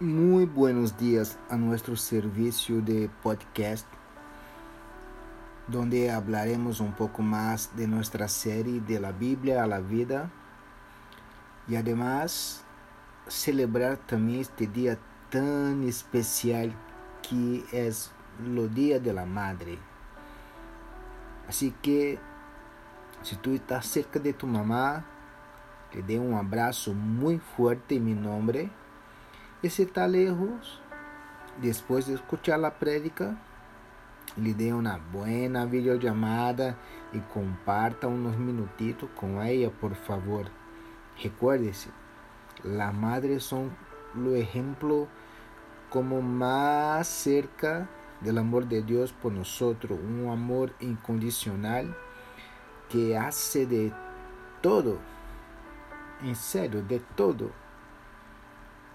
Muy buenos días a nuestro servicio de podcast, donde hablaremos un poco más de nuestra serie de la Biblia a la vida y además celebrar también este día tan especial que es el Día de la Madre. Así que si tú estás cerca de tu mamá, le dé un abrazo muy fuerte en mi nombre. E se está lejos, depois de escuchar a prédica, lhe dê uma boa videollamada e comparta uns minutitos com ela, por favor. Recuérdese, las madres son o exemplo como mais cerca del amor de Deus por nosotros, um amor incondicional que hace de todo, en serio, de todo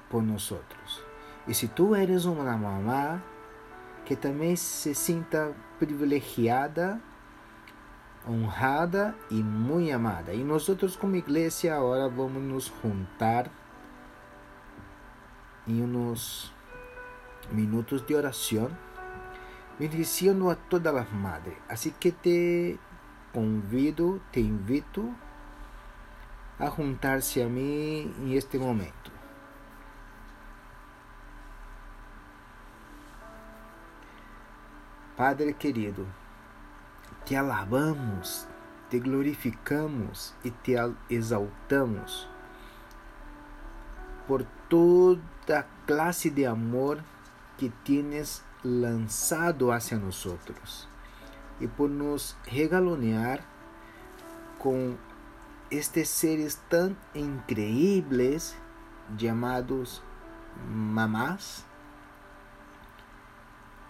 por nosotros. E se tu eres uma mamá que também se sinta privilegiada, honrada e muito amada. E nós como igreja agora vamos nos juntar em uns minutos de oração, bendiciendo a todas as madres. Assim que te convido, te invito a juntar-se a mim em este momento. Padre querido, te alabamos, te glorificamos e te exaltamos por toda classe de amor que tienes lançado hacia nosotros e por nos regalonear com estes seres tão increíbles chamados mamás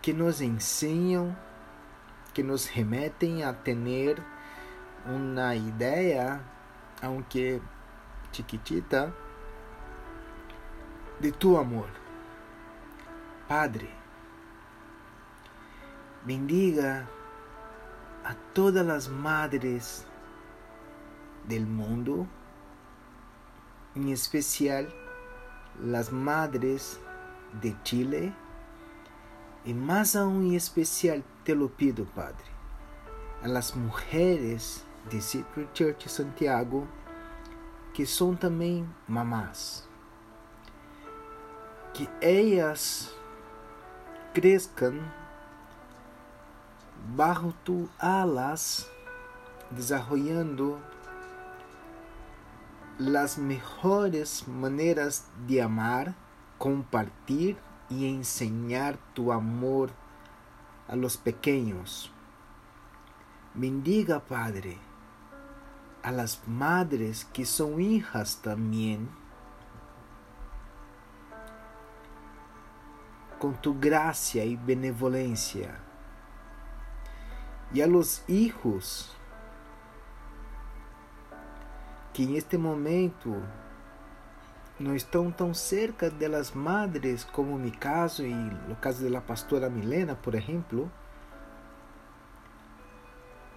que nos ensinam, que nos remetem a ter uma ideia, aunque chiquitita, de tu amor. Padre, bendiga a todas as madres del mundo, em especial las madres de Chile, E mais aún em especial te lo pido, Padre, a las mujeres de Secret Church Santiago, que são também mamás, que elas cresçam bajo tu alas, desarrollando las mejores maneiras de amar, compartilhar y enseñar tu amor a los pequeños. Bendiga, Padre, a las madres que son hijas también. Con tu gracia y benevolencia. Y a los hijos que en este momento não estão tão cerca das madres como mi caso e no caso da pastora Milena, por exemplo,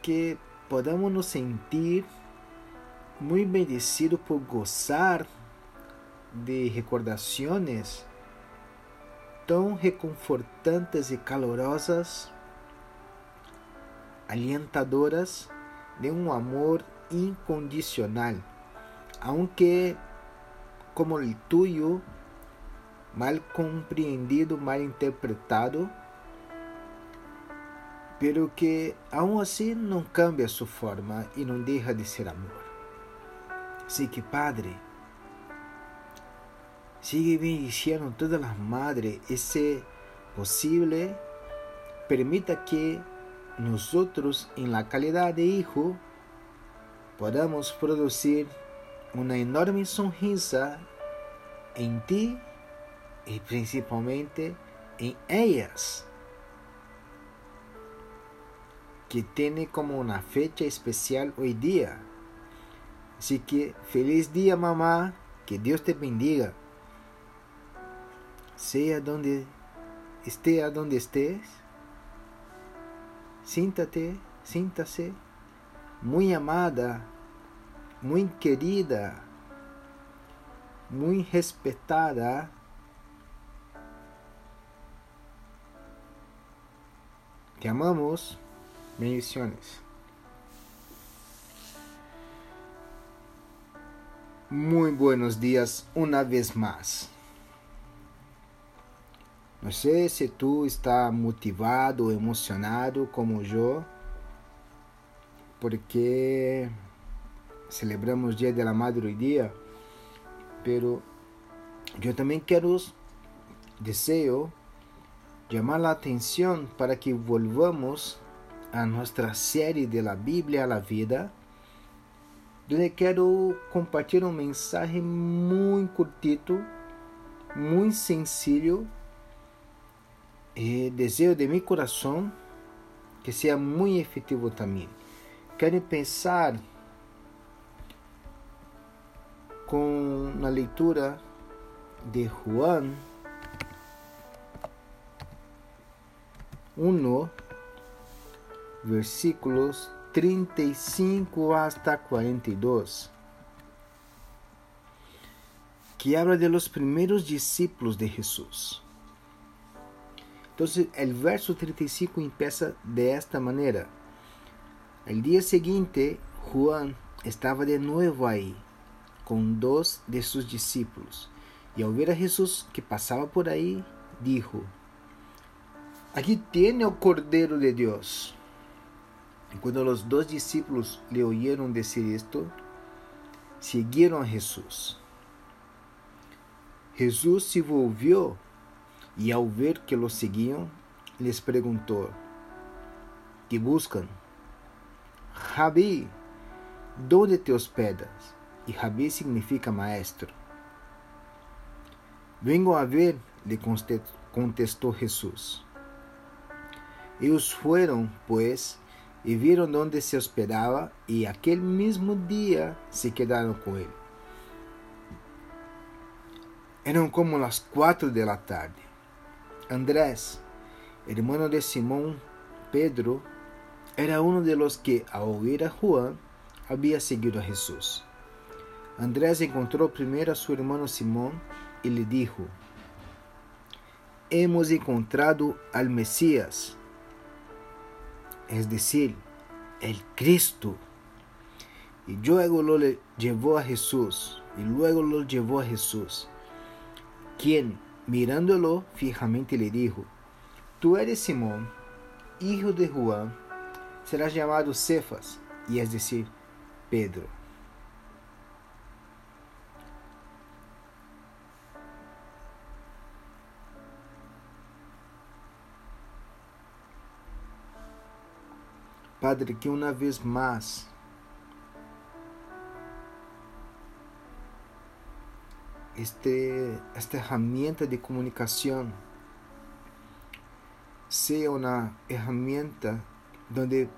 que podamos nos sentir muito bendecidos por gozar de recordações tão reconfortantes e calorosas, alientadoras de um amor incondicional, aunque como el tuyo, mal compreendido, mal interpretado, pero que aún así não cambia sua forma e não deixa de ser amor. Así que Padre, sigue bendiciendo todas as madres e se posible, permita que nosotros en la calidad de hijo podamos producir uma enorme sonrisa em ti e principalmente em elas, que tem como uma fecha especial hoje dia. Así que feliz dia, mamá, que Deus te bendiga. Seja donde esteja donde estés, síntate, síntase, muito amada muito querida, muito respeitada. Te amamos. Bendiciones. Muy buenos días una vez más. Não sei se tu está motivado, emocionado como eu, porque celebramos Dia de la Madre hoy día, pero yo también quiero, deseo llamar la atención para que volvamos a nuestra série de la Bíblia a la vida, donde quero compartilhar um mensagem muito curtito, muito sencillo, e desejo de meu coração que seja muito efetivo também. Quero pensar com a leitura de Juan 1, versículos 35 hasta 42, que habla de los primeros discípulos de Jesús. Entonces, el verso 35 empieza de esta manera. El día siguiente, Juan estaba de nuevo ahí, con dos de sus discípulos, y al ver a Jesús que pasaba por ahí, dijo, Aquí tiene el Cordero de Dios. Y cuando los dos discípulos le oyeron decir esto, siguieron a Jesús. Jesús se volvió y al ver que lo seguían, les preguntó, ¿qué buscan? Rabí, ¿dónde te hospedas? Y Rabí significa maestro. Vengo a ver, le contestó Jesús. Ellos fueron, pues, y vieron dónde se hospedaba, y aquel mismo día se quedaron con él. Eran como las cuatro de la tarde. Andrés, hermano de Simón Pedro, era uno de los que, al oír a Juan, había seguido a Jesús. Andrés encontró primero a su hermano Simón y le dijo, Hemos encontrado al Mesías es decir, el Cristo. Y luego lo llevó a Jesús, y luego lo llevó a Jesús, quien, mirándolo fijamente, le dijo, Tú eres Simón, hijo de Juan, serás llamado Cefas, y es decir, Pedro. Padre, que uma vez mais este, esta herramienta de comunicação seja uma herramienta donde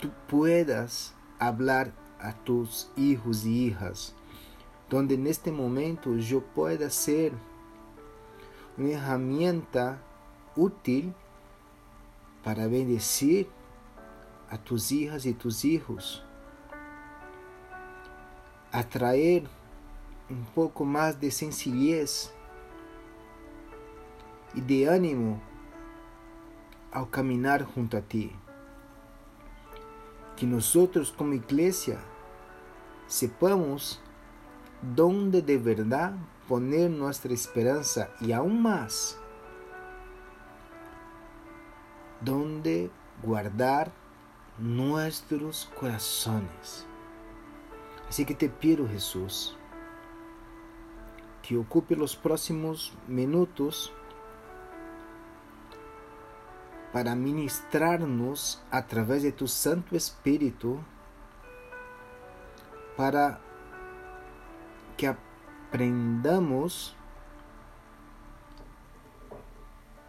tu puedas hablar a tus hijos e hijas, donde neste momento eu pueda ser uma herramienta útil para bendecir a tus hijas e tus hijos, atraer um pouco mais de sencillez e de ânimo ao caminhar junto a ti. Que nós, como igreja, sepamos donde de verdade poner nossa esperança e aún mais donde guardar nuestros corazones. Así que te pido, Jesús, que ocupe los próximos minutos para ministrarnos a través de tu Santo Espíritu, para que aprendamos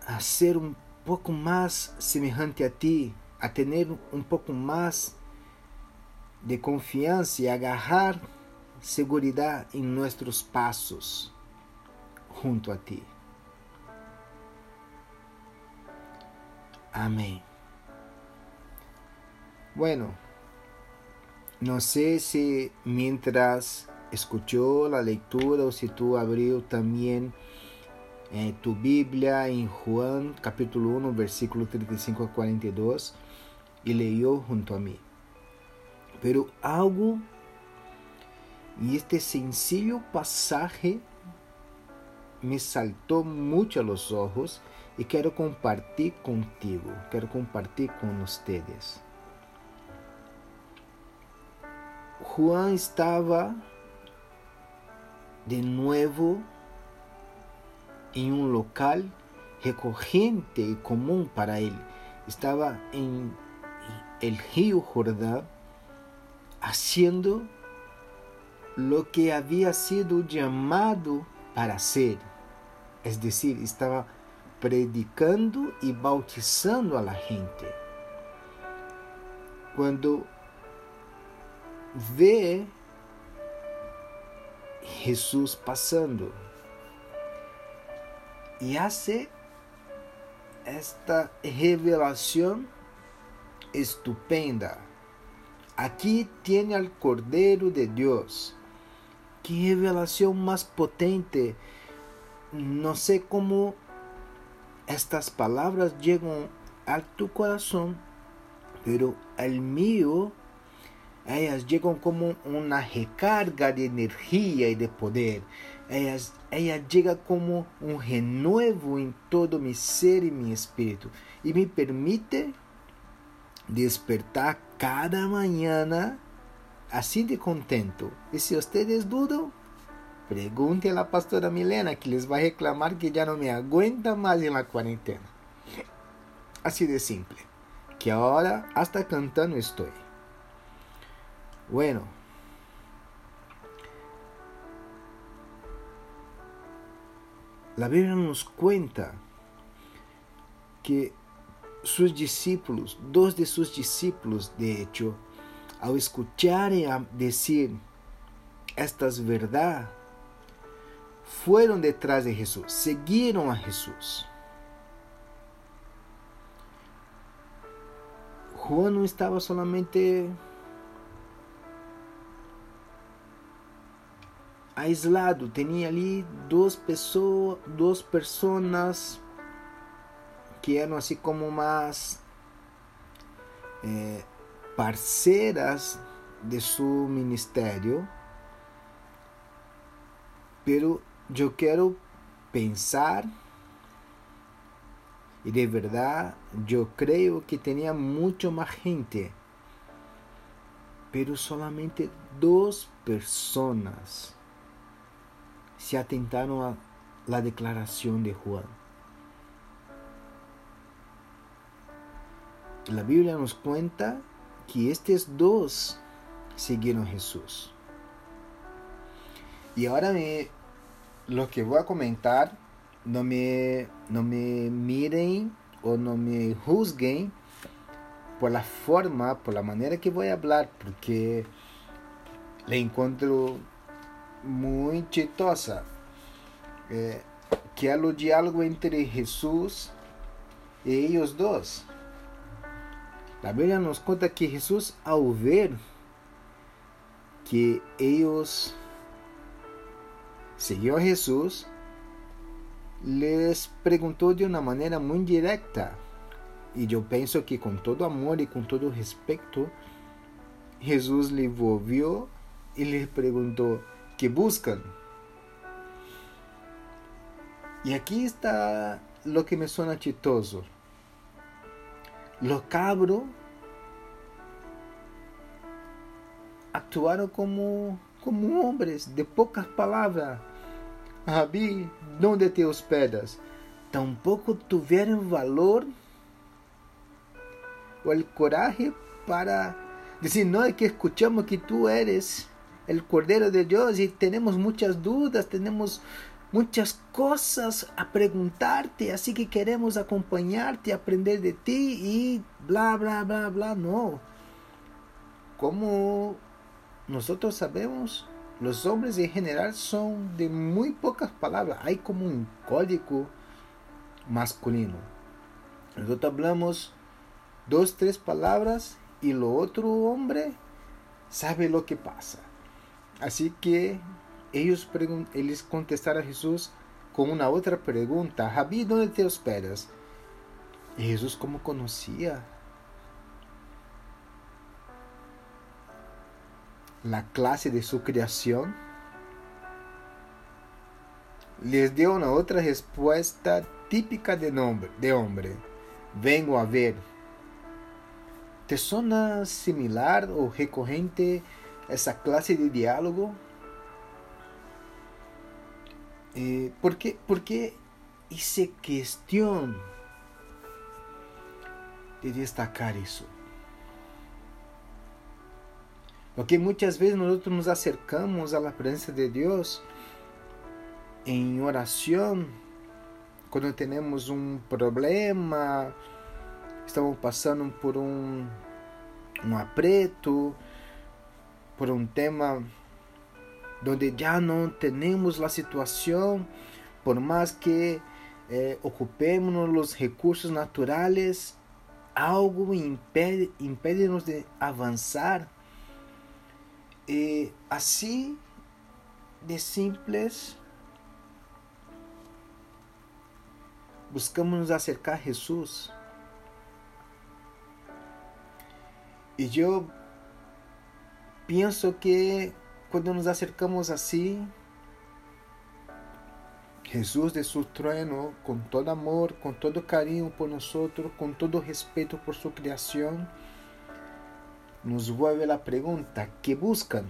a ser um pouco mais semelhante a ti, a ter um pouco mais de confiança e agarrar segurança em nossos passos junto a ti. Amém. Bueno, não sei se mientras escuchou a leitura ou se tu abriu também tu Bíblia em Juan capítulo 1, versículo 35 a 42 e leyó junto a mim. Pero algo e este sencillo pasaje me saltou muito aos olhos e quero compartilhar contigo, quero compartilhar com vocês. Juan estava de novo em um local recorrente e comum para ele. Estava em el Jordão, haciendo lo que había sido llamado para ser. Es decir, estaba predicando y bautizando a la gente. Cuando ve Jesús pasando y hace esta revelación estupenda. Aquí tiene al Cordero de Dios. Qué revelación más potente. No sé cómo estas palabras llegan a tu corazón, pero al mío, ellas llegan como una recarga de energía y de poder. Ellas, ella llega como un renuevo en todo mi ser y mi espíritu y me permite despertar cada mañana así de contento. Y si ustedes dudan, pregunten a la pastora Milena que les va a reclamar que ya no me aguanta más en la cuarentena. Así de simple. Que ahora hasta cantando estoy. Bueno. La Biblia nos cuenta que sus discípulos, dos de sus discípulos, de hecho, al escuchar a decir estas verdades, fueron detrás de Jesús, siguieron a Jesús. Juan no estaba solamente aislado, tenía ali dos, pessoas, dos personas que eram assim como mais eh, parceiras de seu ministério, pero eu quero pensar e de verdade eu creio que tinha muito mais gente, pero solamente duas pessoas se atentaram a la declaração de Juan. La Biblia nos cuenta que estos dos siguieron a Jesús. Y ahora me, lo que voy a comentar, no me, no me miren o no me juzguen por la forma, por la manera que voy a hablar, porque le encuentro muy chistosa. Eh, que é o diálogo entre Jesus e eles dois. A Bíblia nos conta que Jesus, ao ver que eles seguiam a Jesus, les perguntou de uma maneira muito direta. E eu penso que com todo amor e com todo respeito, Jesus lhe ouviu e lhe perguntou: que buscam? E aqui está o que me suena chistoso. Los cabros actuaron como, como hombres de pocas palabras. Rabi, ¿dónde te hospedas? Tampoco tuvieron valor o el coraje para decir, no, es que escuchamos que tú eres el Cordero de Dios y tenemos muchas dudas, tenemos muchas cosas a preguntarte, así que queremos acompañarte, aprender de ti y bla, bla, bla, bla. No. Como nosotros sabemos, los hombres en general son de muy pocas palabras. Hay como un código masculino. Nosotros hablamos dos, tres palabras y lo otro hombre sabe lo que pasa. Así que ellos, eles contestaram a Jesus com uma outra pergunta: Rabi, onde te hospedas? E Jesus, como conhecia a classe de sua criação, les deu uma outra resposta típica de, nombre, de homem: Vengo a ver. ¿Te suena similar ou recorrente essa classe de diálogo? Eh, ¿por, qué, ¿Por qué hice cuestión de destacar isso? Porque muitas vezes nós nos acercamos à presença de Deus em oração quando temos um problema, estamos passando por um, um apreto, por um tema onde já não temos a situação, por mais que eh, ocupemos os recursos naturais, algo impede, impede-nos de avançar. E assim de simples, buscamos nos acercar a Jesus. E eu penso que quando nos acercamos assim, Jesus de seu trono, com todo amor, com todo carinho por nós, com todo respeito por sua criação, nos vuelve a pergunta: que buscam?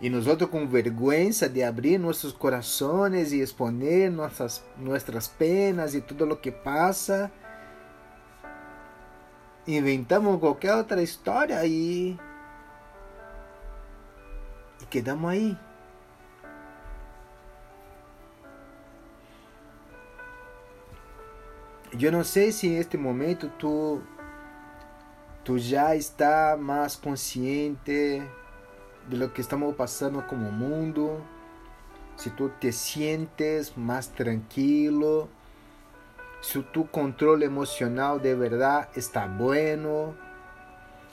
E nós com vergonha de abrir nossos corações e exponer nossas, nossas penas e tudo o que passa, inventamos qualquer outra história e, e quedamos aí. Eu não sei se neste momento tu, tu já está mais consciente de lo que estamos passando como mundo, se tu te sientes mais tranquilo se tu controle emocional de verdade está bueno,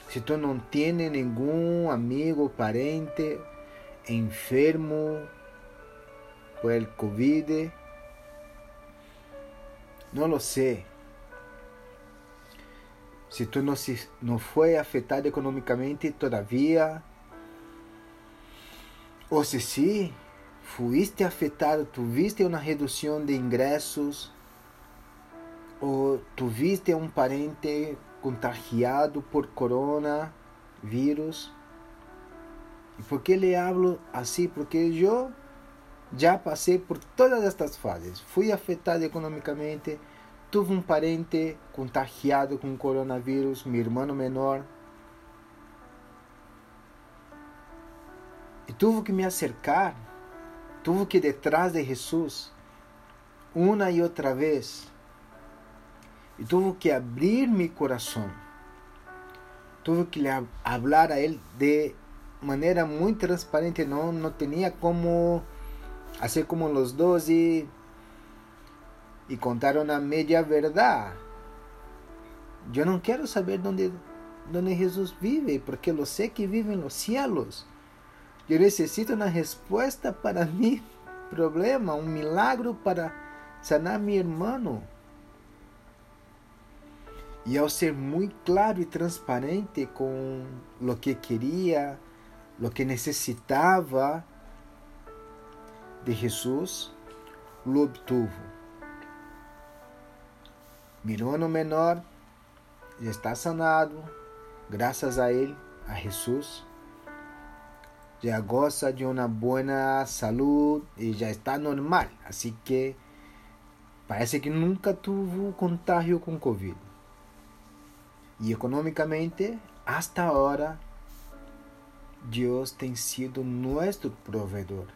se tu não tienes nenhum amigo, parente enfermo por el COVID, não lo sei. Se tu não, se, não foi afetado economicamente todavia, ou se sim, fuiste afetado, tuviste uma redução de ingressos, ou tu viste um parente contagiado por coronavírus. ¿Y por que le hablo assim? Porque eu já passei por todas estas fases. Fui afetado economicamente, tive um parente contagiado com coronavírus, meu irmão menor. E tive que me acercar, tive que ir detrás de Jesus, uma e outra vez e tive que abrir meu coração. Tive que falar a ele de maneira muito transparente. Não, não tinha como fazer como os doze e contar uma meia verdade. Eu não quero saber onde, onde Jesus vive, porque eu sei que vive nos céus. Eu necessito uma resposta para meu problema, um milagre para sanar meu irmão. E ao ser muito claro e transparente com o que queria, o que necessitava de Jesus, lo obtuvo. Mirou no menor, já está sanado, graças a ele, a Jesus. Já goza de uma boa saúde e já está normal. Assim que parece que nunca teve contágio com Covid. E economicamente, hasta ahora, Deus tem sido nosso provedor.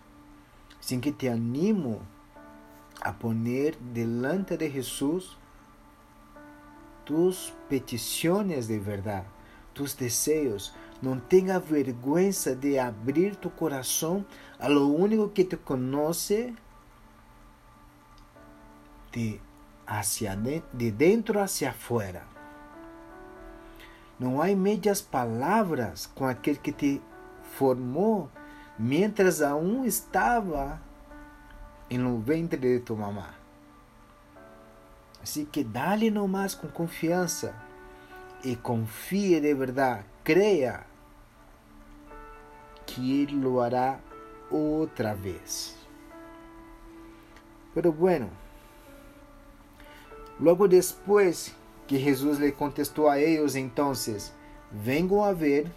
Assim que te animo a poner delante de Jesus tus petições de verdade, tus desejos. Não tenha vergonha de abrir tu coração a lo único que te conhece de, hacia de dentro hacia afuera. Não há médias palavras com aquele que te formou mientras aún estaba en el ventre de tu mamá. Así que dale nomás con confianza y confíe de verdad, crea que Él lo hará otra vez. Pero bueno, luego después que Jesús le contestó a ellos entonces, vengo a ver,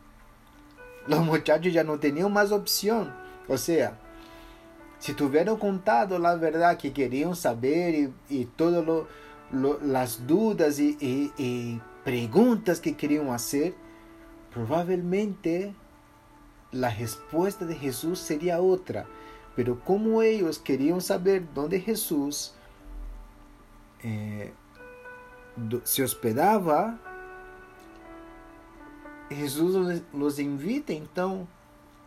los muchachos ya no tenían más opción. O sea, si tuvieron contado la verdad que querían saber y, todas las dudas y, y preguntas que querían hacer, probablemente la respuesta de Jesús sería otra. Pero como ellos querían saber dónde Jesús eh, se hospedaba, Jesús los invita então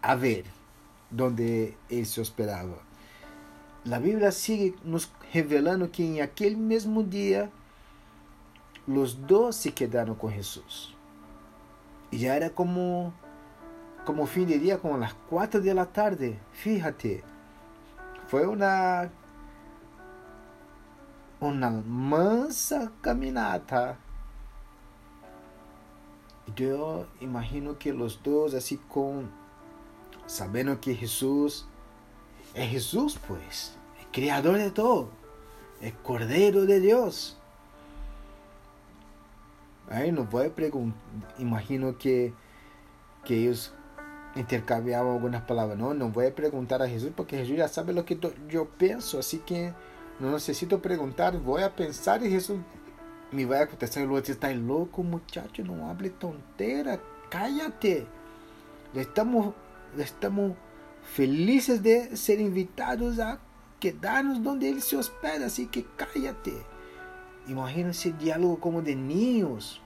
a ver dónde él se hospedaba. La Biblia sigue nos revelando que en aquel mismo día los dos se quedaron con Jesús. Y ya era como como fin de día, como 4 de la tarde. Fíjate, fue una una mansa caminata. Yo imagino que los dos así con sabendo que Jesús es Jesús, pues, el creador de todo, el Cordero de Dios. Ahí no voy a preguntar, imagino que, que ellos intercambiaban algunas palabras. No, no voy a preguntar a Jesús porque Jesús ya sabe lo que yo pienso, así que no necesito preguntar, voy a pensar y Jesús me va a contestar. Luego, está loco, muchacho, no hable tontera, cállate. Estamos, estamos felices de ser invitados a quedarnos donde Él se hospeda, así que cállate. Imagínense diálogo como de niños.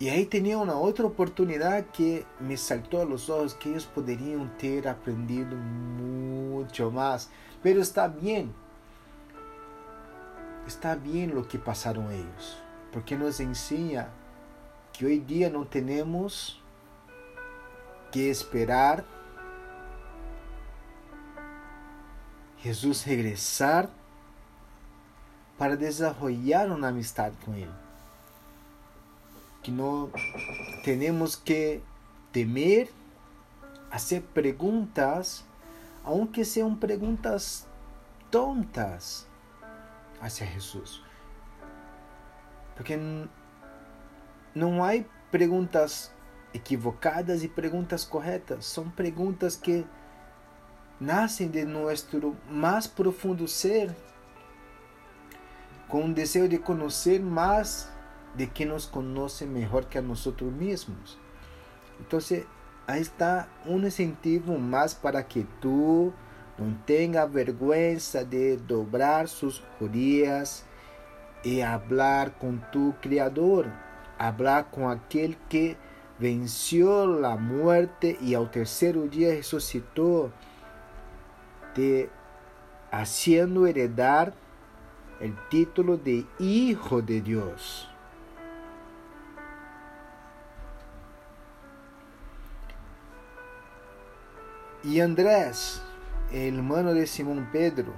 Y ahí tenía una otra oportunidad que me saltó a los ojos, que ellos podrían ter aprendido mucho más. Pero está bien. Está bien lo que pasaron ellos. Porque nos enseña que hoy día no tenemos que esperar Jesús regresar para desarrollar una amistad con Él que no tenemos que temer hacer preguntas, aunque sean preguntas tontas hacia Jesús. Porque não há perguntas equivocadas e perguntas corretas. São perguntas que nascem de nosso mais profundo ser, com o desejo de conhecer mais de que nos conoce mejor que a nosotros mismos. Entonces, ahí está un incentivo más para que tú no tengas vergüenza de doblar sus rodillas y hablar con tu Creador, hablar con aquel que venció la muerte y al tercer día resucitó, te haciendo heredar el título de Hijo de Dios. Y Andrés, el hermano de Simón Pedro,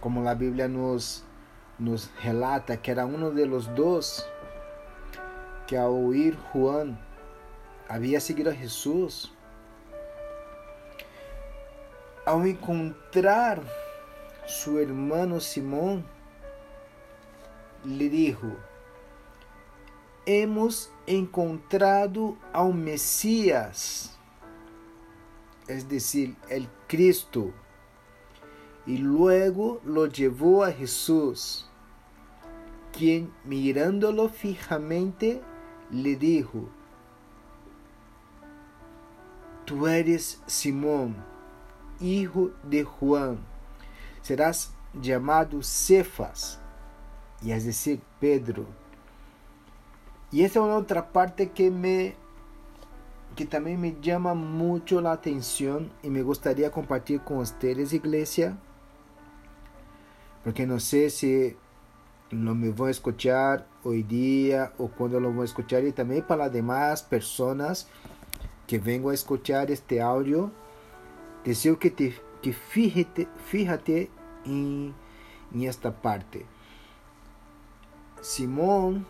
como la Biblia nos, nos relata que era uno de los dos que al oír Juan había seguido a Jesús, ao encontrar su hermano Simón, le dijo, hemos encontrado ao Mesías es decir, el Cristo, y luego lo llevó a Jesús, quien mirándolo fijamente le dijo, tú eres Simón, hijo de Juan, serás llamado Cefas, y es decir, Pedro. Y esa es una otra parte que me que también me llama mucho la atención y me gustaría compartir con ustedes, iglesia, porque no sé si lo me voy a escuchar hoy día o cuando lo voy a escuchar y también para las demás personas que vengo a escuchar este audio, deseo que te que fíjate, fíjate en, en esta parte. Simón,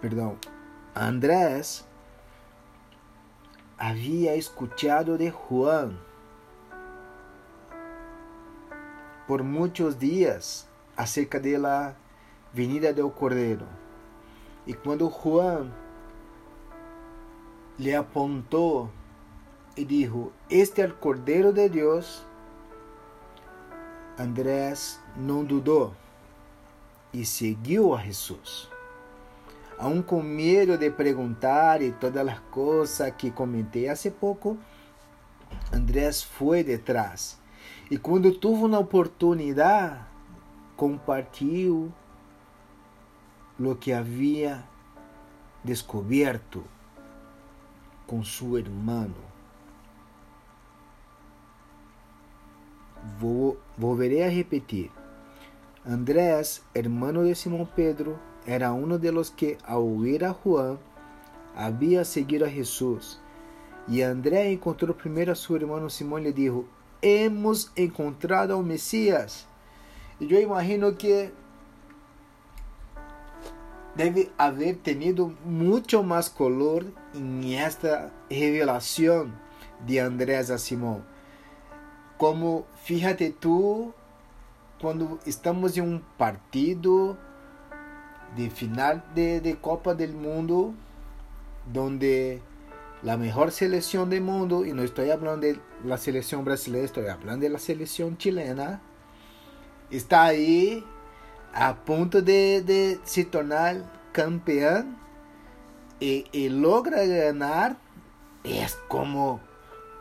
perdão, Andrés havia escuchado de Juan por muitos dias acerca de la venida del Cordeiro. E quando Juan lhe apontou e dijo, este é o Cordeiro de Deus, Andrés não dudou e seguiu a Jesus. Aún com medo de perguntar e todas as coisas que comentei há pouco, Andrés foi detrás. E quando teve uma oportunidade, compartilhou o que havia descoberto com seu irmão. Vou, volveré a repetir. Andrés, hermano de Simón Pedro, era uno de los que, ao ouvir a Juan, havia seguido a Jesus. E André encontrou primeiro a seu irmão Simão e lhe disse: Hemos encontrado ao Messias. E eu imagino que deve haver tenido muito mais color em esta revelação de Andrés a Simão. Como, fíjate tú, quando estamos em um partido de final de, de Copa del Mundo, donde la mejor selección del mundo, y no estoy hablando de la selección brasileña, estoy hablando de la selección chilena, está ahí a punto de, de se tornar campeón y, logra ganar, es como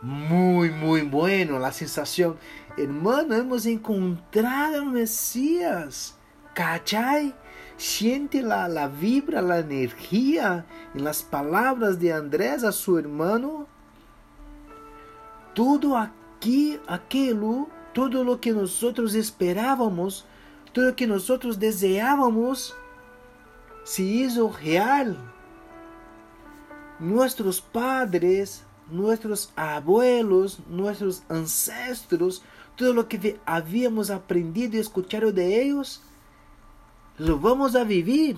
muy, muy bueno la sensación. Hermano, hemos encontrado al Mesías. ¿Cachai? Siente la, la vibra, la energía en las palabras de Andrés a su hermano. Todo aquí, aquello, todo lo que nosotros esperábamos, todo lo que nosotros deseábamos, se hizo real. Nuestros padres, nuestros abuelos, nuestros ancestros, todo lo que habíamos aprendido y escuchado de ellos, lo vamos a vivir.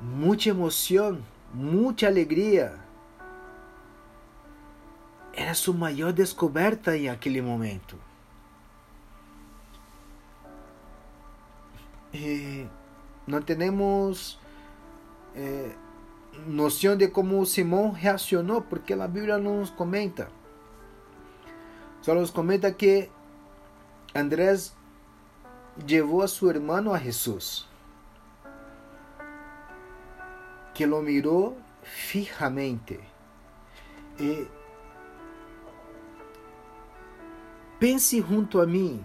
Mucha emoción, mucha alegría. Era su mayor descoberta en aquel momento. Eh, no tenemos eh, noção de como Simão reacionou, porque a Bíblia não nos comenta. Só nos comenta que Andrés levou a seu irmão a Jesus, que lo mirou fijamente. E pense junto a mim,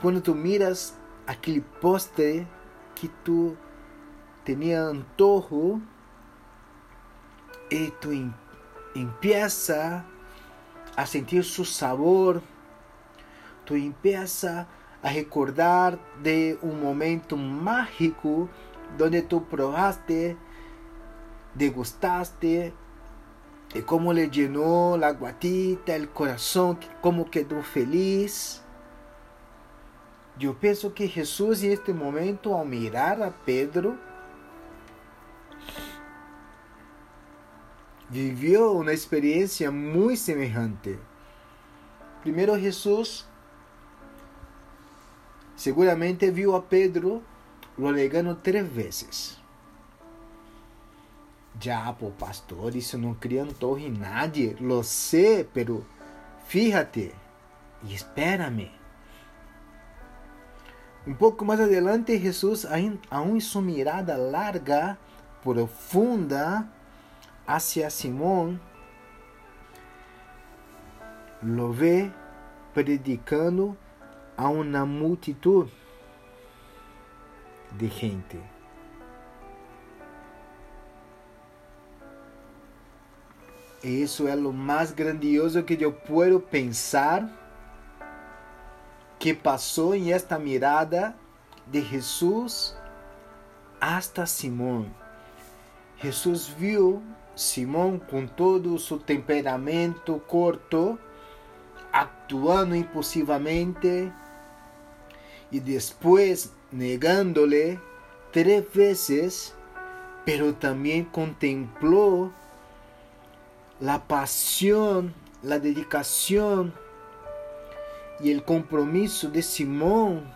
quando tu miras aquele postre que tu tenía antojo y tú em, empieza a sentir su sabor, tú empieza a recordar de un momento mágico donde tú probaste, degustaste, y cómo le llenó la guatita, el corazón, cómo quedó feliz. Eu penso que Jesus, em este momento, ao mirar a Pedro, viveu uma experiência muito semelhante. Primeiro, Jesus seguramente viu a Pedro lo negando três vezes. Já, pô, pastor, isso não cria antojo em nadie, lo sé, pero fíjate e espérame. Um pouco mais adelante, Jesus, aún em sua mirada larga, profunda, hacia Simón, lo ve predicando a uma multitud de gente. Isso é o mais grandioso que eu posso pensar que passou em esta mirada de Jesus hasta Simão. Jesus viu Simão com todo seu temperamento corto, actuando impulsivamente e depois negando-lhe três vezes, pero também contemplou a paixão, a dedicação e o compromisso de Simão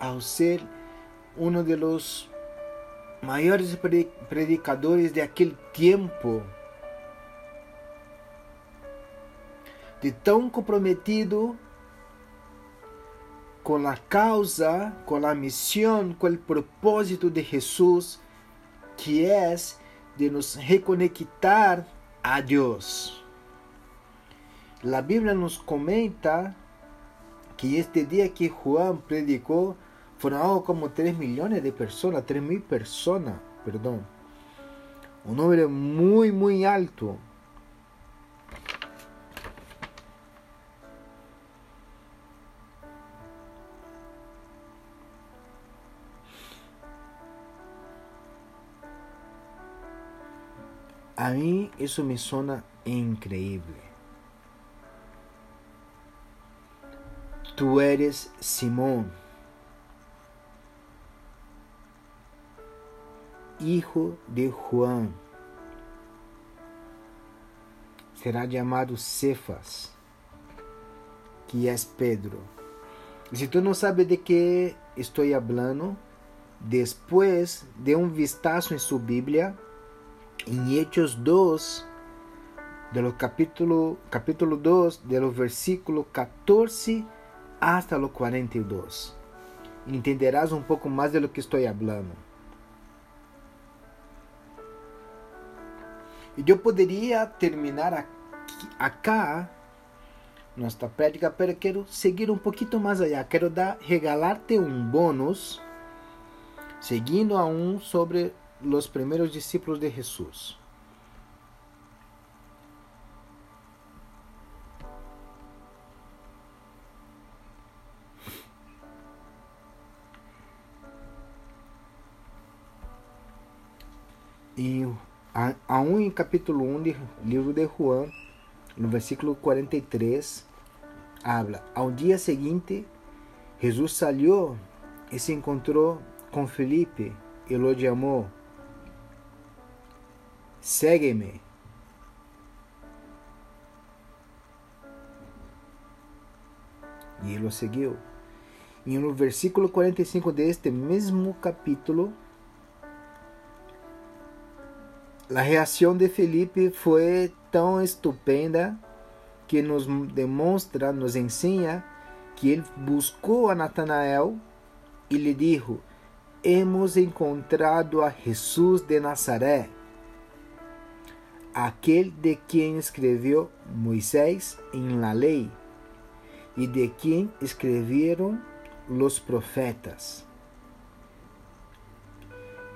ao ser um dos maiores predicadores de aquele tempo, de tão comprometido com a causa, com a missão, com o propósito de Jesus, que é de nos reconectar a Deus. A Bíblia nos comenta que este dia que Juan predicou foram algo como 3 milhões de pessoas, 3 mil pessoas, perdão. Um número muito, muito alto. A mim isso me sona incrível. Tu eres Simão, hijo de Juan. Será chamado Cefas, que é Pedro. E se tu não sabes de que estou falando, depois de um vistazo em sua Bíblia, em Hechos 2, do capítulo, capítulo 2, do versículo 14 hasta o 42. Entenderás um pouco mais de lo que estou falando. Eu poderia terminar aqui, nossa prática, mas quero seguir um pouquinho mais allá. Quero dar, regalar-te um bônus, seguindo a um sobre los primeros discípulos de Jesús. E aún em capítulo 1 do livro de Juan, no versículo 43, habla: Ao dia seguinte, Jesus saiu e se encontrou com Felipe e lo chamou Ségueme. E ele o seguiu. E no versículo 45 deste mesmo capítulo, a reação de Felipe foi tão estupenda que nos demonstra, nos ensina que ele buscou a Natanael e lhe disse: Hemos encontrado a Jesus de Nazaré aquel de quien escribió Moisés en la ley y de quien escribieron los profetas.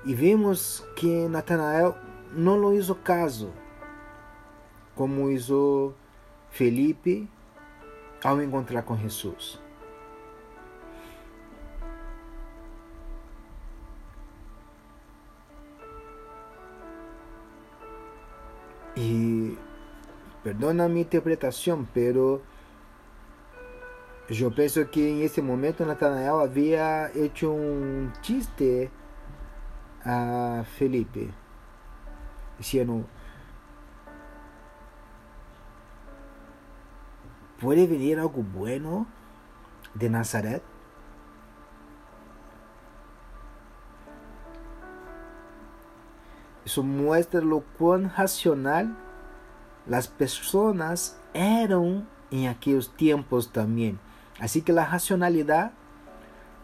E vemos que Natanael não lo hizo caso, como hizo Felipe ao encontrar com Jesus. Y perdona mi interpretación, pero yo pienso que en ese momento Natanael había hecho un chiste a Felipe, diciendo, ¿puede venir algo bueno de Nazaret? Isso mostra o quão racional as pessoas eram em aqueles tempos também. Assim que a racionalidade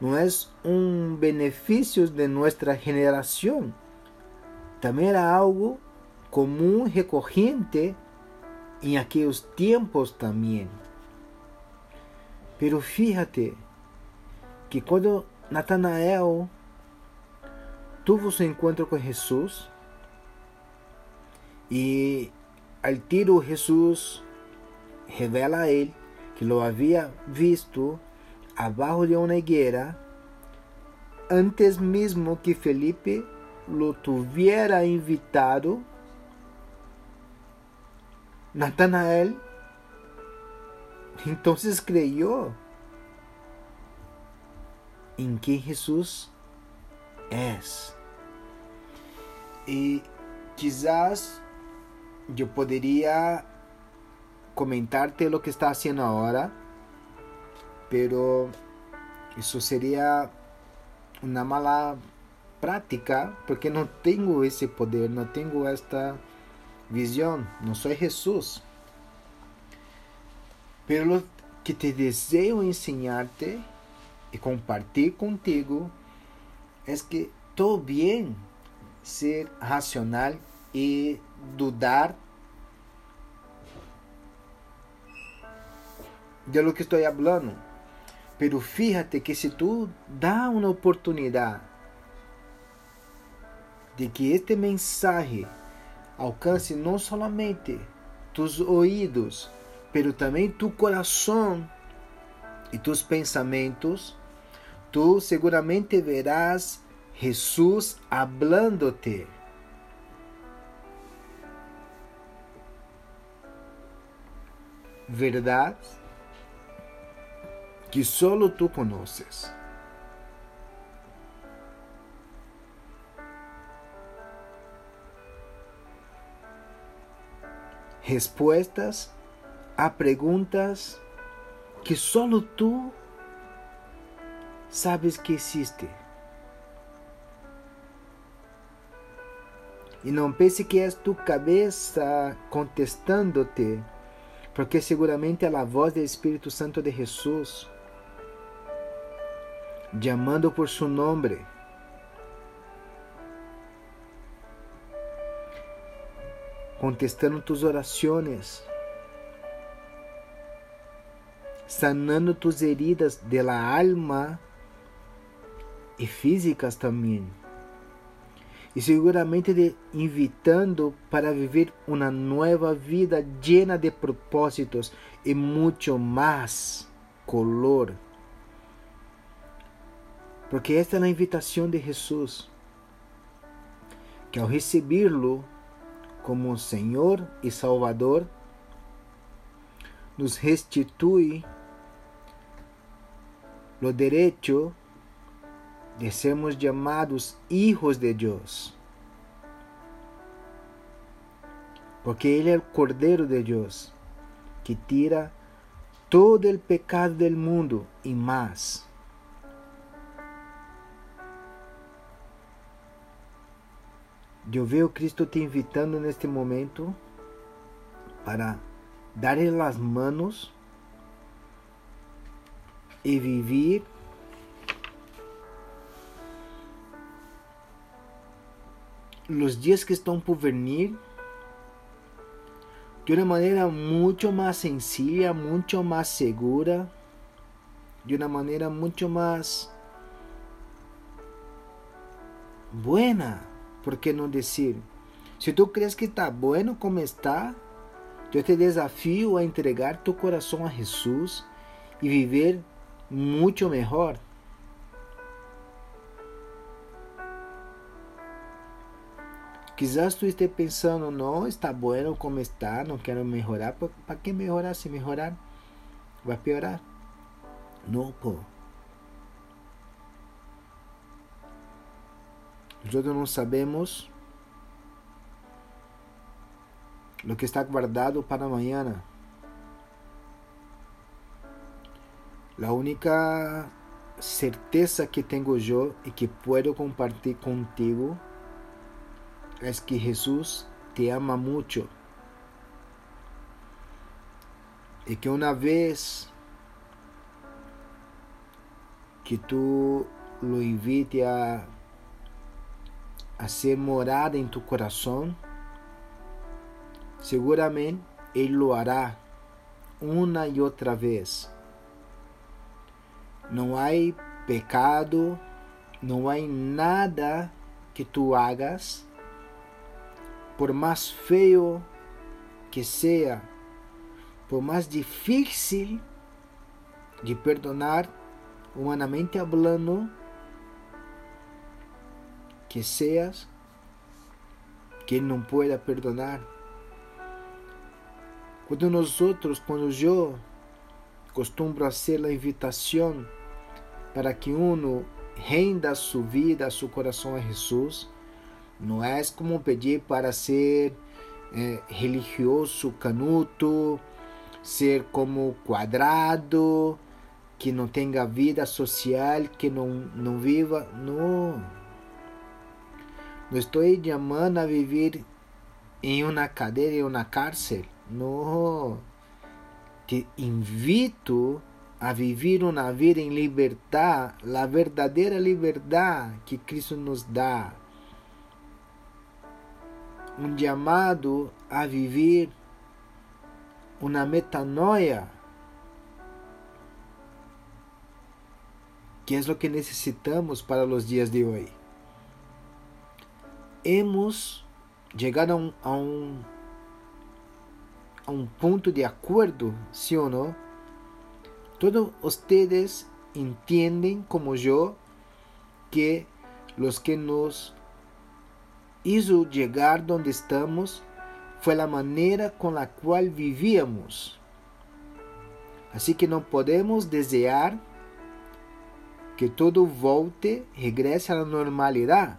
não é um benefício de nossa geração, também era algo comum, recorrente em aqueles tempos também. Pero fíjate que quando Natanael tuvo seu encontro com Jesus, e al tiro Jesús revela a él que lo había visto abajo de uma higuera antes mesmo que Felipe lo tuviera invitado. Natanael entonces creyó en quem Jesus és. E quizás eu poderia comentar-te o que está fazendo agora, pero isso seria uma mala prática porque não tenho esse poder, não tenho esta visão, não sou Jesus. Pero que te desejo ensinar-te e compartilhar contigo é que todo bem ser racional e dudar de lo que estou falando. Pero fíjate que se tu dá uma oportunidade de que este mensaje alcance não somente tus ouvidos, pero também tu coração e tus pensamentos, tu seguramente verás Jesus hablándote. Verdade que solo tu conoces. Respuestas a perguntas que solo tu sabes que existe. E não pense que és tu cabeça contestando-te, porque seguramente é a voz do Espírito Santo de Jesus, chamando por seu nome. Contestando tus orações, sanando tus heridas de la alma e físicas também e seguramente de invitando para viver uma nova vida llena de propósitos e muito mais color. Porque esta é a invitação de Jesus, que ao recebê-lo como Senhor e Salvador, nos restitui o direito de sermos llamados hijos de Deus. Porque Ele é o Cordeiro de Deus, que tira todo o pecado del mundo e mais. Eu vejo Cristo te invitando neste momento para dar-lhe as manos e viver los días que estão por venir de uma maneira muito mais sencilla, muito mais segura, de uma maneira muito mais buena, por que não dizer? Se tu crees que está bueno como está, eu te desafio a entregar tu coração a Jesus e viver muito melhor. Quizás tú estés pensando, no, está bueno como está, no quiero mejorar. ¿Para qué mejorar? Si mejorar va a piorar. No, po. Nosotros no sabemos lo que está guardado para mañana. La única certeza que tengo yo y que puedo compartir contigo es que Jesús te ama mucho y que una vez que tú lo invite a, a ser morada en tu corazón, seguramente Él lo hará una y otra vez. No hay pecado, no hay nada que tú hagas por mais feio que seja, por mais difícil de perdonar, humanamente hablando, que seas quien não pueda perdonar. Quando nós outros, quando eu costumo fazer a invitação para que uno renda sua vida, seu coração a Jesus, não é como pedir para ser eh, religioso, canuto, ser como quadrado, que não tenha vida social, que não, não viva. Não. Não estou chamando a viver em uma cadeira, em uma cárcel. Não. Te invito a viver uma vida em liberdade, a verdadeira liberdade que Cristo nos dá. Um chamado a viver uma metanoia que é o que necessitamos para os dias de hoje. Hemos chegado a um, a um, a um ponto de acordo, sim ou não? Todos vocês entendem, como eu, que os que nos hizo chegar onde estamos foi a maneira com a qual vivíamos. Assim que não podemos desejar que todo volte, regresse à normalidade,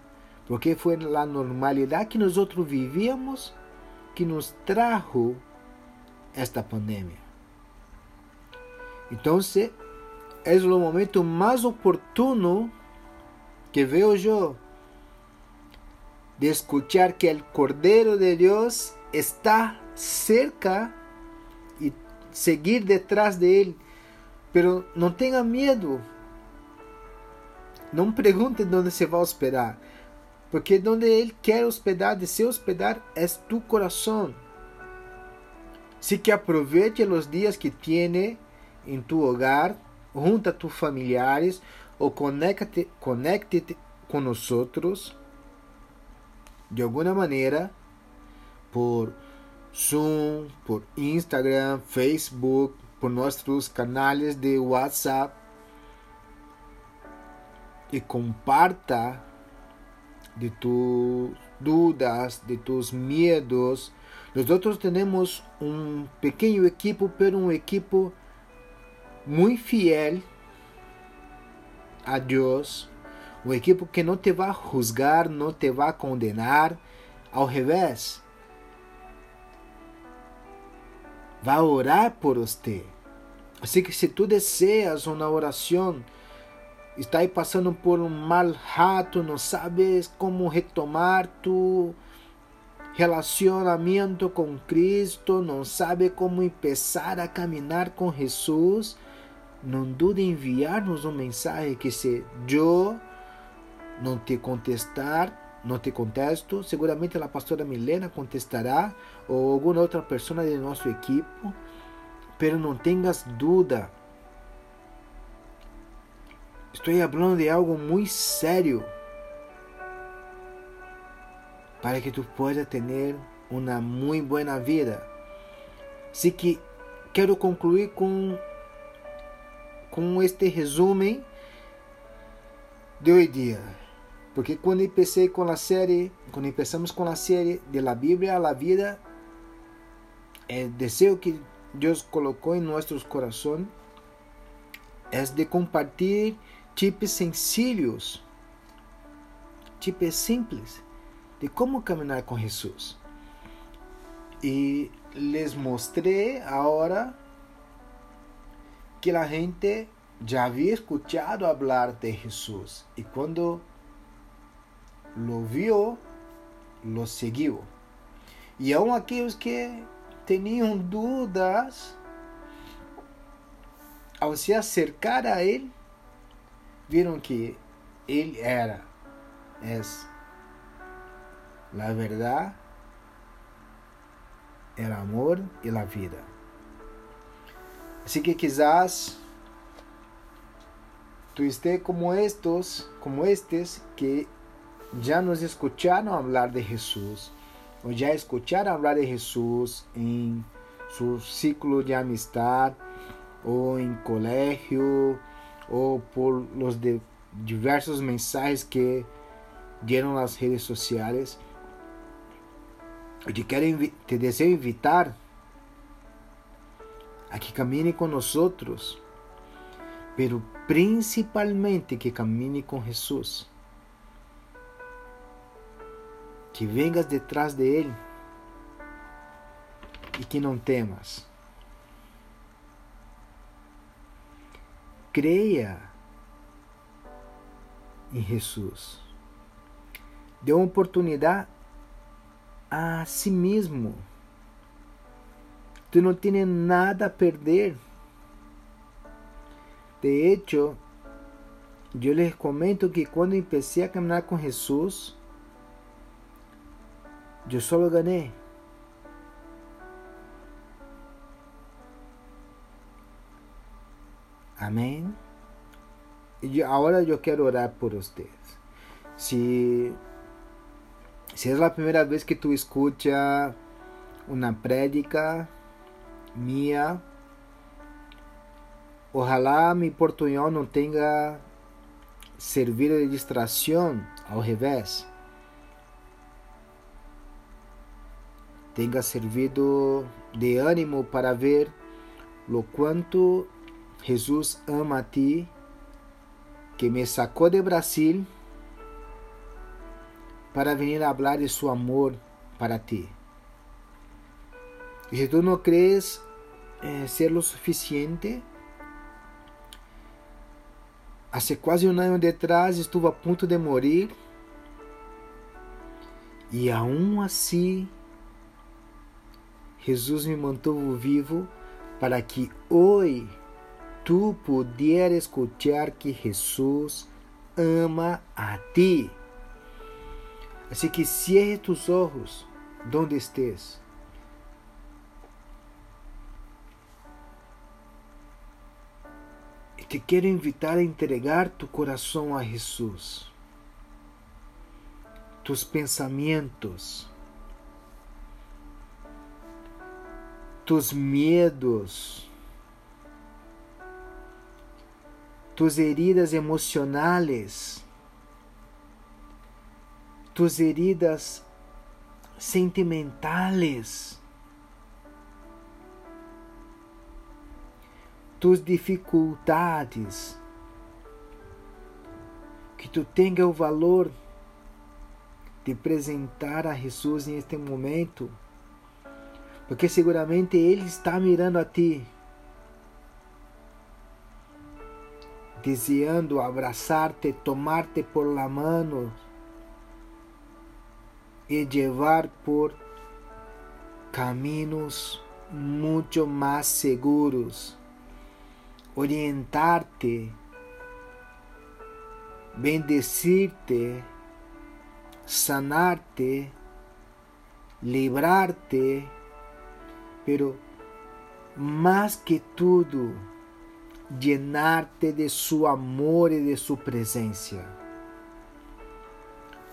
porque foi a normalidade que nós outros vivíamos que nos trajo esta pandemia. Então, é o momento mais oportuno que vejo eu de escuchar que o Cordeiro de Deus está cerca e seguir detrás de Ele. Pero não tenha medo. Não pergunte onde se vai hospedar. Porque onde Ele quer hospedar, de se hospedar, é tu coração. Así que aproveite os dias que tiene em tu hogar, junta a tus familiares ou conecte, conecte com nós de alguma maneira por Zoom, por Instagram, Facebook, por nossos canais de WhatsApp e comparta de tus dudas, de tus medos. Nosotros temos um pequeno equipo, pero um equipo muito fiel a Deus, um equipo que não te vai juzgar, não te vai condenar, ao revés, vai orar por você. Assim que se tu deseas uma oração, está aí passando por um mal rato, não sabes como retomar tu relacionamento com Cristo, não sabe como começar a caminhar com Jesus, não dude em enviar-nos um mensagem que se eu não te contestar, não te contesto, seguramente a pastora Milena contestará ou alguma outra pessoa de nosso equipo, pero não tenhas dúvida. Estou falando de algo muito sério para que tu puedas ter uma muito boa vida. Así que quero concluir com com este resumo de hoje dia. Porque quando comecei com a série, quando começamos com a série de la Bíblia a la vida, o desejo que Deus colocou em nossos corações é de compartilhar tips sencillos, tips simples de como caminhar com Jesus. E les mostrei agora que a gente já havia escuchado falar de Jesus e quando lo viu, lo seguiu. E aún aqueles que tinham dúvidas, ao se acercar a Ele, viram que Ele era, é a verdade, el amor e a vida. Así que quizás tu estés como estos, como estes que já nos escucharam falar de Jesus, ou já escutaram falar de Jesus em seu ciclo de amistade, ou em colégio, ou por los de diversos mensajes que dieron las redes sociales. Te quero te desejo invitar a que camine com nós outros, pero principalmente que camine com Jesus. Que vengas detrás de Ele e que não temas. Creia em Jesus. Uma oportunidade a si mesmo. Tu não tens nada a perder. De hecho, eu les comento que quando empecé a caminhar com Jesus, eu só ganhei. Amém? E agora eu quero orar por vocês. Se, se é a primeira vez que tu escuta uma prédica minha, ojalá mi portunhol não tenha servido de distração, ao revés. Tenha servido de ânimo para ver lo quanto Jesus ama a ti, que me sacou de Brasil para venir a de seu amor para ti. E se tu não crees eh, ser lo suficiente, há quase um ano detrás estive a ponto de morir e aún assim Jesus me mantuvo vivo para que hoje tu puder escuchar que Jesus ama a ti. Assim que cierre tus ojos donde estés. E te quero invitar a entregar tu coração a Jesus. Tus pensamentos, tus medos, tus heridas emocionales, tus heridas sentimentales, tus dificuldades, que tu tenha o valor de apresentar a Jesus neste momento, porque seguramente Ele está mirando a ti. Deseando abrazarte, tomarte por la mano y llevar por caminos mucho más seguros, orientarte, bendecirte, sanarte, librarte, pero más que todo, llenar-te de su amor e de su presencia.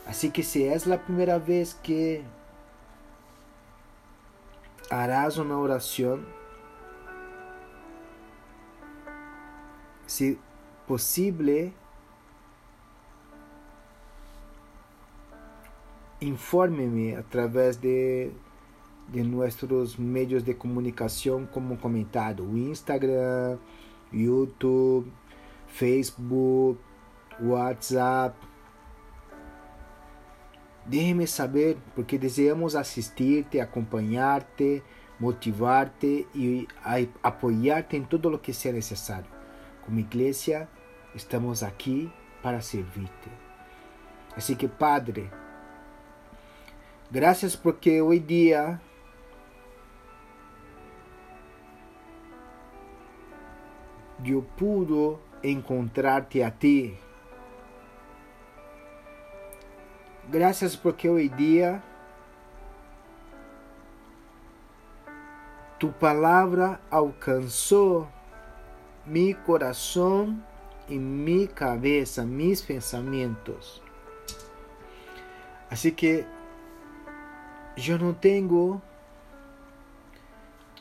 Así que si es la primera vez que harás una oración, si posible, infórmeme a través de, de nuestros medios de comunicación como comentado, Instagram, YouTube, Facebook, WhatsApp. Deixe-me saber, porque desejamos assistir-te, acompanhar-te, motivar-te e apoiar-te em tudo o que seja necessário. Como igreja, estamos aqui para servir-te. Assim que, Padre, graças porque hoje dia eu pude encontrar-te a ti. Graças porque hoje dia tu palavra alcançou mi coração e mi cabeça, mis pensamentos. Assim que eu não tenho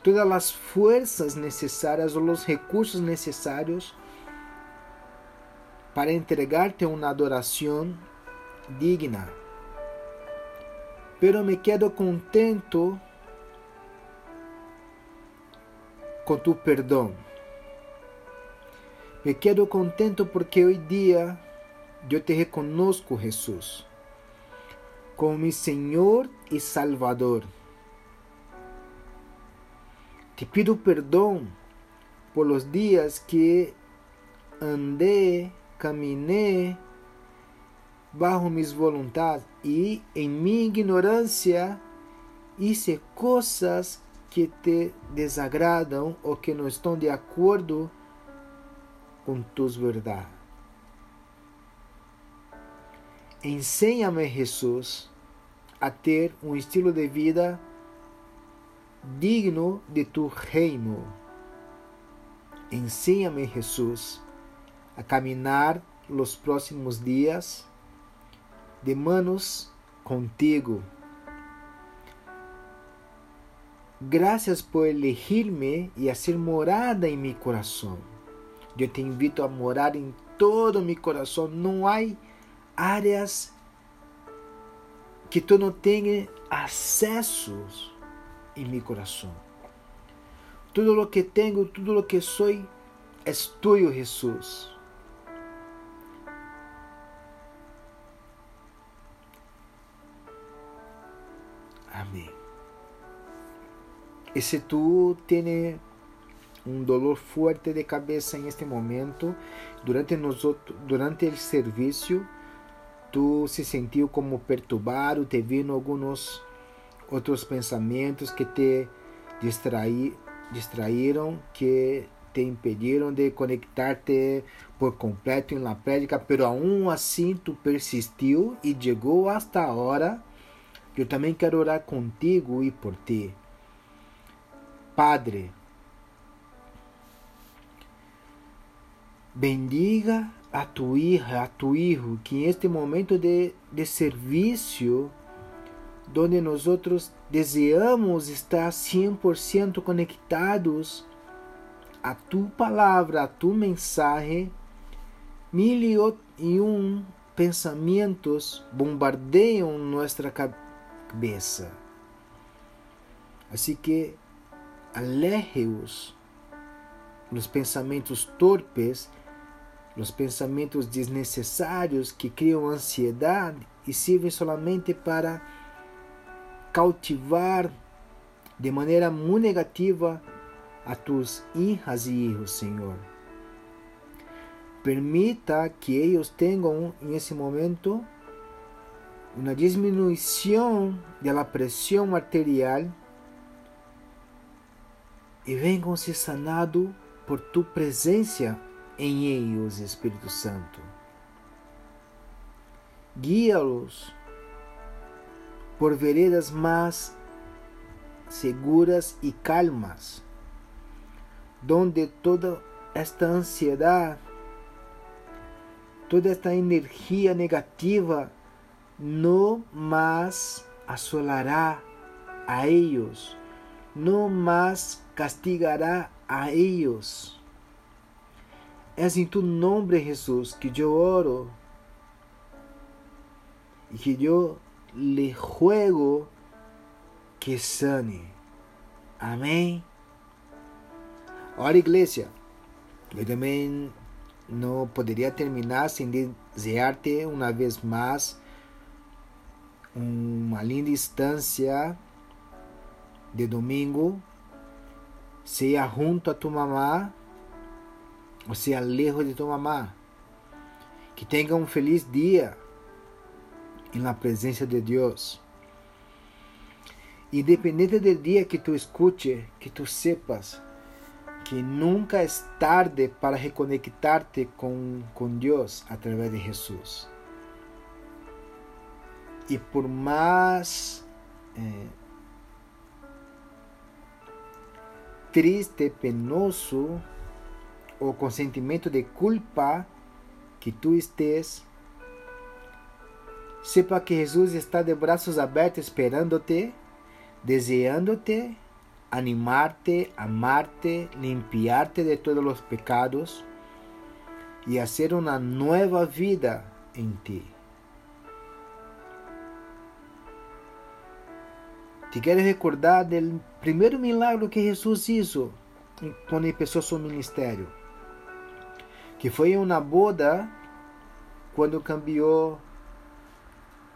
todas as forças necessárias ou os recursos necessários para entregarte una adoración digna. Pero me quedo contento con tu perdón. Me quedo contento porque hoy día yo te reconozco, Jesús, como mi Señor y Salvador. Te pido perdón por los días que andé, caminé bajo mis voluntades y en mi ignorancia hice cosas que te desagradan o que no están de acuerdo com tus verdades. Ensina-me, Jesus, a ter um estilo de vida digno de tu reino. Ensina-me, Jesus, a caminhar os próximos dias de manos contigo. Graças por elegir-me e ser morada em meu coração. Eu te invito a morar em todo meu coração. Não há áreas que tu não tenha acesso em meu coração. Tudo o que tenho, tudo o que sou, é tuyo, Jesus. Amém. E se tu tens um dolor forte de cabeça em este momento, durante, nosotros, durante o serviço, tu se sentiu como perturbado, te viram alguns outros pensamentos que te distraí, distraíram, que te impediram de conectar-te por completo em prédica, pero aún assim tu persistiu e chegou hasta hora. Eu também quero orar contigo e por ti. Padre, bendiga a tu hija, a tu hijo, que en este momento de, de servicio, donde nosotros deseamos estar 100% conectados a tu palavra, a tu mensaje, mil e um pensamentos bombardeiam nossa cabeça. Assim que aleje-os os pensamentos torpes os pensamentos desnecessários que criam ansiedade e servem somente para cautivar de maneira muito negativa a tus hijas e hijos, Senhor. Permita que eles tenham, nesse momento, uma diminuição da pressão arterial e venham ser sanados por tu presença em ellos, Espírito Santo. Guía-los por veredas más seguras e calmas, donde toda esta ansiedade, toda esta energia negativa não mais assolará a ellos, não mais castigará a ellos. Es en tu nombre, Jesús, que yo oro y que yo le juego que sane. Amém. Ahora, iglesia, eu também não poderia terminar sem desejar-te uma vez mais uma linda instância de domingo, seja junto a tu mamá o sea lejos de tu mamá. Que tenga um feliz dia em la presença de Deus. Independente do dia que tu escute, que tu sepas que nunca é tarde para reconectar-te com, com Deus através de Jesus. E por mais eh, triste, penoso o com sentimento de culpa que tu estés, sepa que Jesus está de braços abertos esperando-te, desejando-te, animar-te, amar-te, limpiar-te de todos os pecados e fazer uma nova vida em ti. Te quero recordar do primeiro milagre que Jesus hizo quando começou seu ministério, que foi uma boda quando cambiou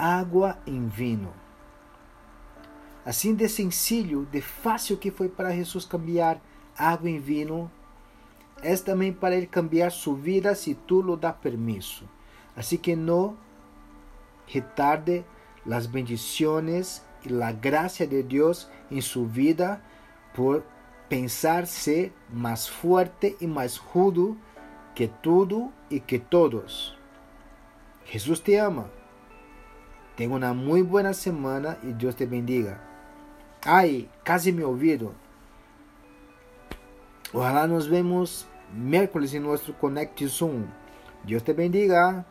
água em vinho. Assim de sencillo, de fácil que foi para Jesus cambiar água em vinho, é também para ele cambiar sua vida se tu lo dá permisso. Assim que não retarde as bendições e a graça de Deus em sua vida por pensar ser mais forte e mais rudo que tudo e que todos. Jesus te ama. Tenha uma muito boa semana e Deus te bendiga. Ai, casi me ouvido. Ojalá nos vemos miércoles em nosso Connect Zoom. Deus te bendiga.